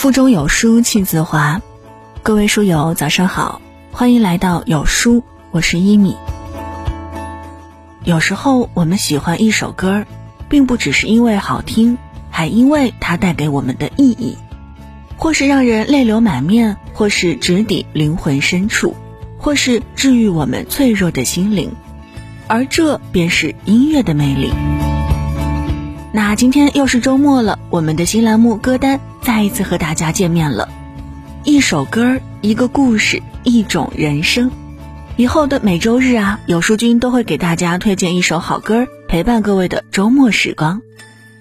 腹中有书气自华，各位书友早上好，欢迎来到有书，我是一米。有时候我们喜欢一首歌，并不只是因为好听，还因为它带给我们的意义，或是让人泪流满面，或是直抵灵魂深处，或是治愈我们脆弱的心灵，而这便是音乐的魅力。那今天又是周末了，我们的新栏目歌单再一次和大家见面了。一首歌，一个故事，一种人生。以后的每周日啊，有书君都会给大家推荐一首好歌，陪伴各位的周末时光。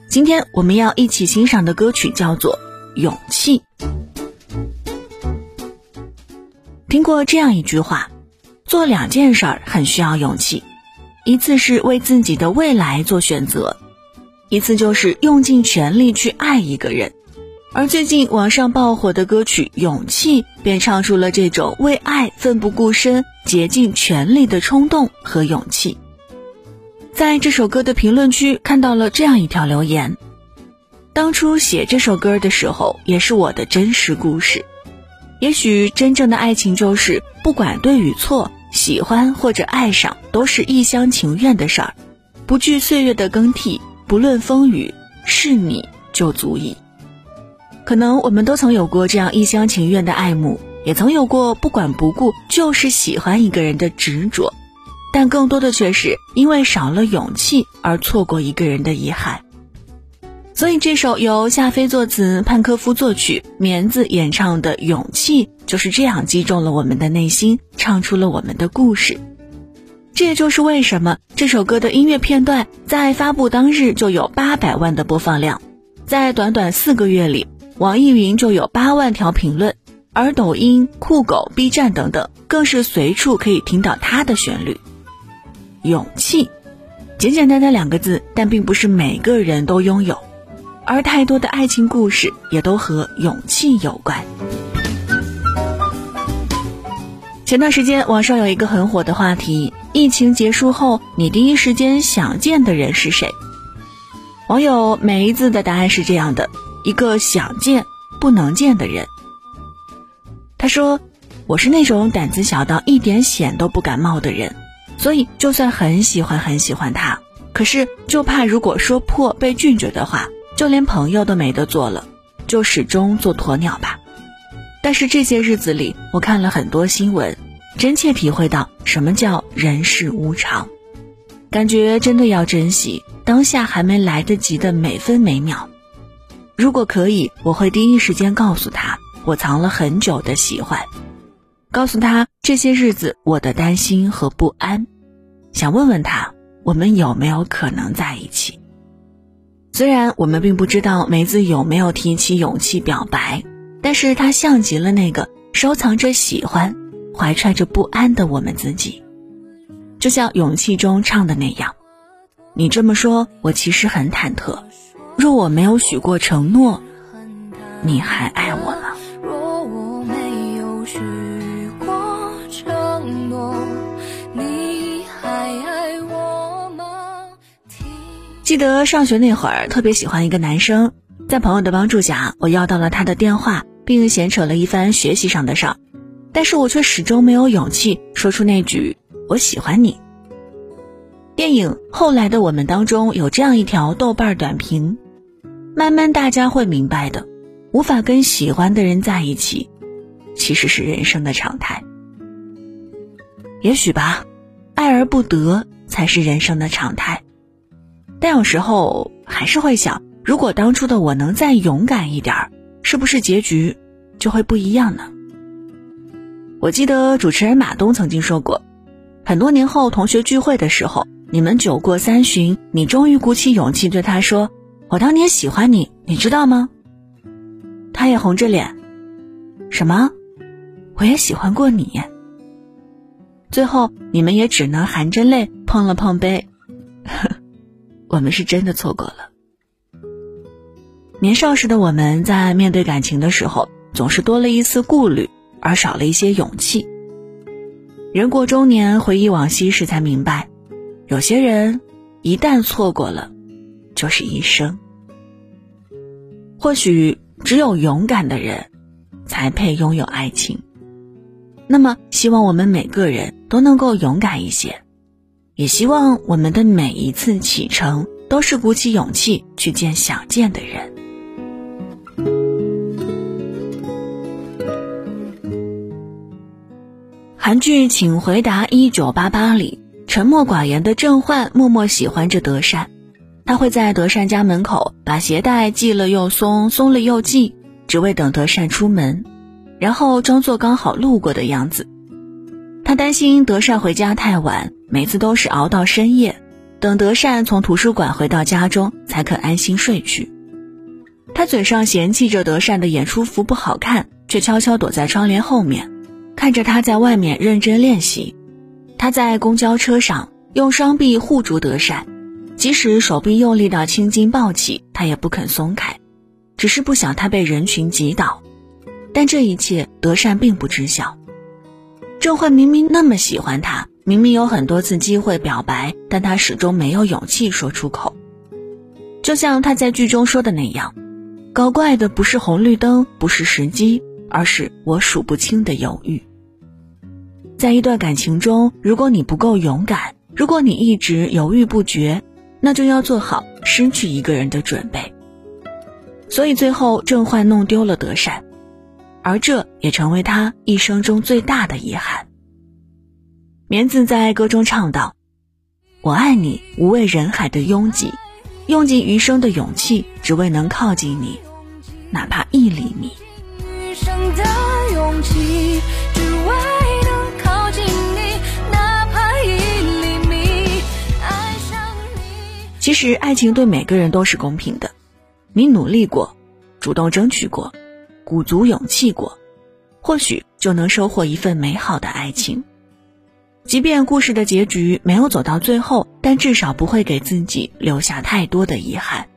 今天我们要一起欣赏的歌曲叫做《勇气》。听过这样一句话：做两件事儿很需要勇气，一次是为自己的未来做选择。一次就是用尽全力去爱一个人，而最近网上爆火的歌曲《勇气》便唱出了这种为爱奋不顾身、竭尽全力的冲动和勇气。在这首歌的评论区看到了这样一条留言：当初写这首歌的时候，也是我的真实故事。也许真正的爱情就是不管对与错，喜欢或者爱上，都是一厢情愿的事儿，不惧岁月的更替。不论风雨，是你就足矣。可能我们都曾有过这样一厢情愿的爱慕，也曾有过不管不顾就是喜欢一个人的执着，但更多的却是因为少了勇气而错过一个人的遗憾。所以这首由夏飞作词、潘科夫作曲、棉子演唱的《勇气》，就是这样击中了我们的内心，唱出了我们的故事。这也就是为什么这首歌的音乐片段在发布当日就有八百万的播放量，在短短四个月里，网易云就有八万条评论，而抖音、酷狗、B 站等等更是随处可以听到它的旋律。勇气，简简单单两个字，但并不是每个人都拥有，而太多的爱情故事也都和勇气有关。前段时间网上有一个很火的话题。疫情结束后，你第一时间想见的人是谁？网友梅子的答案是这样的：一个想见不能见的人。他说：“我是那种胆子小到一点险都不敢冒的人，所以就算很喜欢很喜欢他，可是就怕如果说破被拒绝的话，就连朋友都没得做了，就始终做鸵鸟吧。但是这些日子里，我看了很多新闻。”真切体会到什么叫人世无常，感觉真的要珍惜当下还没来得及的每分每秒。如果可以，我会第一时间告诉他我藏了很久的喜欢，告诉他这些日子我的担心和不安，想问问他我们有没有可能在一起。虽然我们并不知道梅子有没有提起勇气表白，但是他像极了那个收藏着喜欢。怀揣着不安的我们自己，就像《勇气》中唱的那样：“你这么说，我其实很忐忑。若我没有许过承诺，你还爱我吗？”记得上学那会儿，特别喜欢一个男生，在朋友的帮助下，我要到了他的电话，并闲扯了一番学习上的事儿。但是我却始终没有勇气说出那句“我喜欢你”。电影《后来的我们》当中有这样一条豆瓣短评：慢慢大家会明白的，无法跟喜欢的人在一起，其实是人生的常态。也许吧，爱而不得才是人生的常态。但有时候还是会想，如果当初的我能再勇敢一点儿，是不是结局就会不一样呢？我记得主持人马东曾经说过，很多年后同学聚会的时候，你们酒过三巡，你终于鼓起勇气对他说：“我当年喜欢你，你知道吗？”他也红着脸：“什么？我也喜欢过你。”最后你们也只能含着泪碰了碰杯。我们是真的错过了。年少时的我们在面对感情的时候，总是多了一丝顾虑。而少了一些勇气。人过中年，回忆往昔时，才明白，有些人一旦错过了，就是一生。或许只有勇敢的人，才配拥有爱情。那么，希望我们每个人都能够勇敢一些，也希望我们的每一次启程都是鼓起勇气去见想见的人。韩剧《请回答一九八八》里，沉默寡言的郑焕默默喜欢着德善。他会在德善家门口把鞋带系了又松，松了又系，只为等德善出门，然后装作刚好路过的样子。他担心德善回家太晚，每次都是熬到深夜，等德善从图书馆回到家中才肯安心睡去。他嘴上嫌弃着德善的演出服不好看，却悄悄躲在窗帘后面，看着他在外面认真练习。他在公交车上用双臂护住德善。即使手臂用力到青筋暴起，他也不肯松开，只是不想他被人群挤倒。但这一切德善并不知晓。郑焕明明那么喜欢他，明明有很多次机会表白，但他始终没有勇气说出口。就像他在剧中说的那样，搞怪的不是红绿灯，不是时机，而是我数不清的犹豫。在一段感情中，如果你不够勇敢，如果你一直犹豫不决。那就要做好失去一个人的准备。所以最后郑焕弄丢了德善，而这也成为他一生中最大的遗憾。棉子在歌中唱道：“我爱你，无畏人海的拥挤，用尽余生的勇气，只为能靠近你，哪怕一厘米。”余生的勇气，只为其实，爱情对每个人都是公平的。你努力过，主动争取过，鼓足勇气过，或许就能收获一份美好的爱情。即便故事的结局没有走到最后，但至少不会给自己留下太多的遗憾。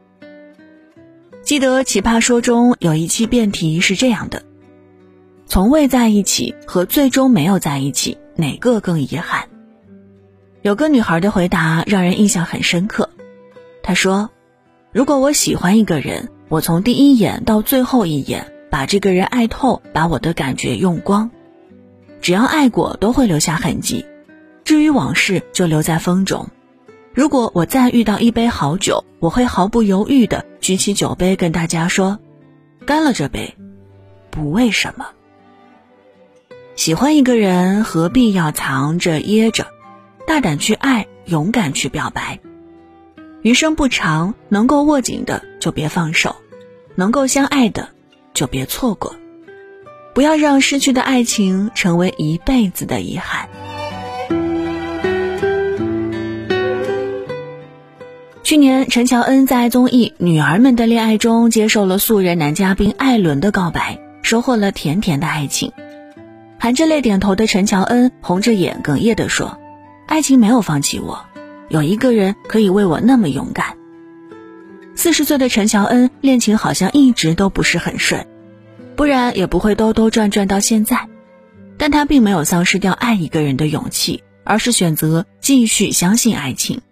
记得《奇葩说》中有一期辩题是这样的：从未在一起和最终没有在一起，哪个更遗憾？有个女孩的回答让人印象很深刻。他说：“如果我喜欢一个人，我从第一眼到最后一眼，把这个人爱透，把我的感觉用光。只要爱过，都会留下痕迹。至于往事，就留在风中。如果我再遇到一杯好酒，我会毫不犹豫地举起酒杯，跟大家说：干了这杯，不为什么。喜欢一个人，何必要藏着掖着？大胆去爱，勇敢去表白。”余生不长，能够握紧的就别放手，能够相爱的就别错过，不要让失去的爱情成为一辈子的遗憾。去年，陈乔恩在综艺《女儿们的恋爱》中接受了素人男嘉宾艾伦的告白，收获了甜甜的爱情。含着泪点头的陈乔恩红着眼哽咽地说：“爱情没有放弃我。”有一个人可以为我那么勇敢。四十岁的陈乔恩恋情好像一直都不是很顺，不然也不会兜兜转转到现在。但他并没有丧失掉爱一个人的勇气，而是选择继续相信爱情。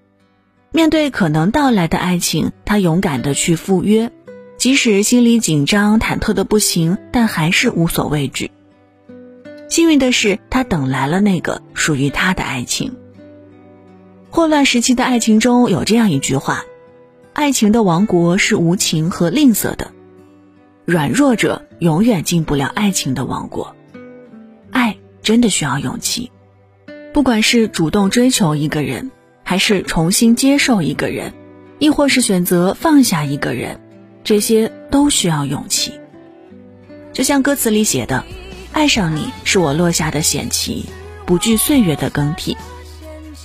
面对可能到来的爱情，他勇敢的去赴约，即使心里紧张忐忑的不行，但还是无所畏惧。幸运的是，他等来了那个属于他的爱情。霍乱时期的爱情中有这样一句话：“爱情的王国是无情和吝啬的，软弱者永远进不了爱情的王国。”爱真的需要勇气，不管是主动追求一个人，还是重新接受一个人，亦或是选择放下一个人，这些都需要勇气。就像歌词里写的：“爱上你是我落下的险棋，不惧岁月的更替。”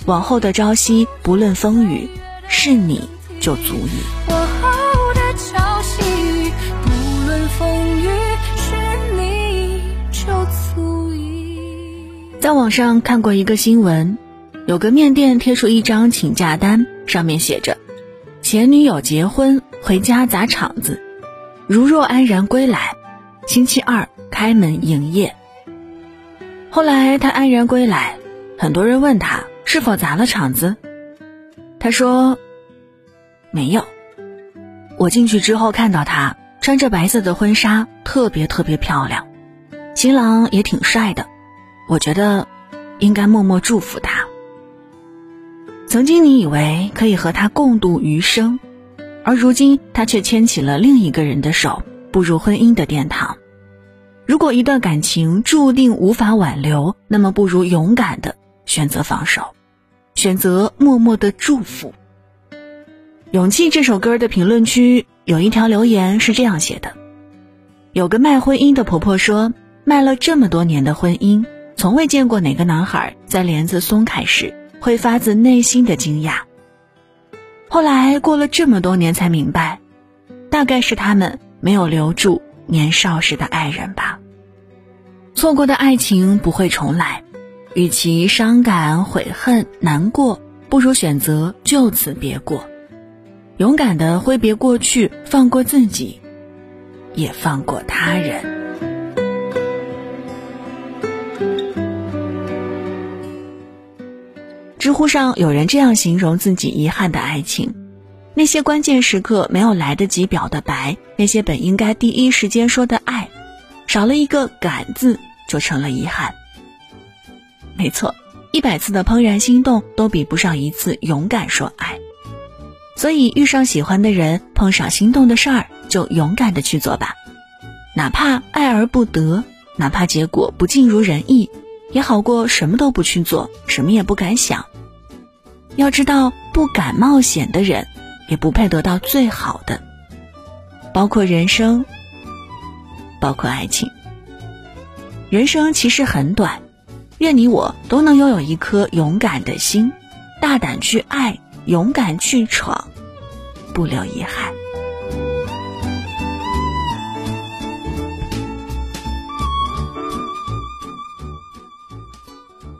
往后的朝夕，不论风雨，是你就足矣。往后的朝夕，不论风雨，是你就足矣。在网上看过一个新闻，有个面店贴出一张请假单，上面写着：“前女友结婚回家砸场子，如若安然归来，星期二开门营业。”后来他安然归来，很多人问他。是否砸了场子？他说：“没有。我进去之后看到他，穿着白色的婚纱，特别特别漂亮，新郎也挺帅的，我觉得应该默默祝福他。曾经你以为可以和他共度余生，而如今他却牵起了另一个人的手，步入婚姻的殿堂。如果一段感情注定无法挽留，那么不如勇敢的选择放手，选择默默的祝福。《勇气》这首歌的评论区有一条留言是这样写的：有个卖婚姻的婆婆说，卖了这么多年的婚姻，从未见过哪个男孩在帘子松开时会发自内心的惊讶。后来过了这么多年才明白，大概是他们没有留住。年少时的爱人吧，错过的爱情不会重来，与其伤感、悔恨、难过，不如选择就此别过，勇敢的挥别过去，放过自己，也放过他人。知乎上有人这样形容自己遗憾的爱情。那些关键时刻没有来得及表的白，那些本应该第一时间说的爱，少了一个“敢”字，就成了遗憾。没错，一百次的怦然心动都比不上一次勇敢说爱。所以，遇上喜欢的人，碰上心动的事儿，就勇敢的去做吧。哪怕爱而不得，哪怕结果不尽如人意，也好过什么都不去做，什么也不敢想。要知道，不敢冒险的人。也不配得到最好的，包括人生，包括爱情。人生其实很短，愿你我都能拥有一颗勇敢的心，大胆去爱，勇敢去闯，不留遗憾。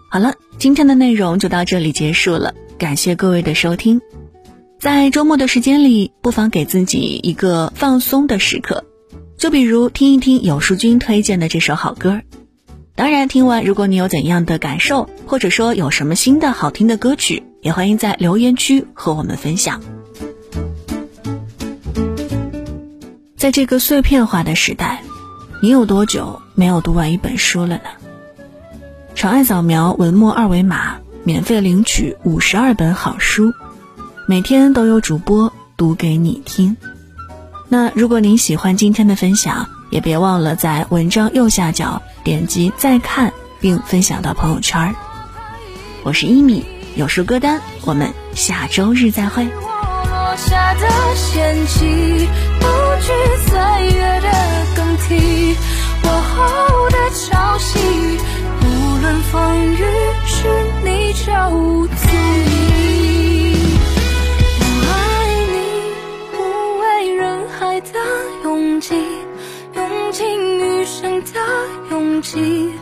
好了，今天的内容就到这里结束了，感谢各位的收听。在周末的时间里，不妨给自己一个放松的时刻，就比如听一听有书君推荐的这首好歌。当然，听完如果你有怎样的感受，或者说有什么新的好听的歌曲，也欢迎在留言区和我们分享。在这个碎片化的时代，你有多久没有读完一本书了呢？长按扫描文末二维码，免费领取五十二本好书。每天都有主播读给你听。那如果您喜欢今天的分享，也别忘了在文章右下角点击再看，并分享到朋友圈。我是一米，有书歌单，我们下周日再会。无勇气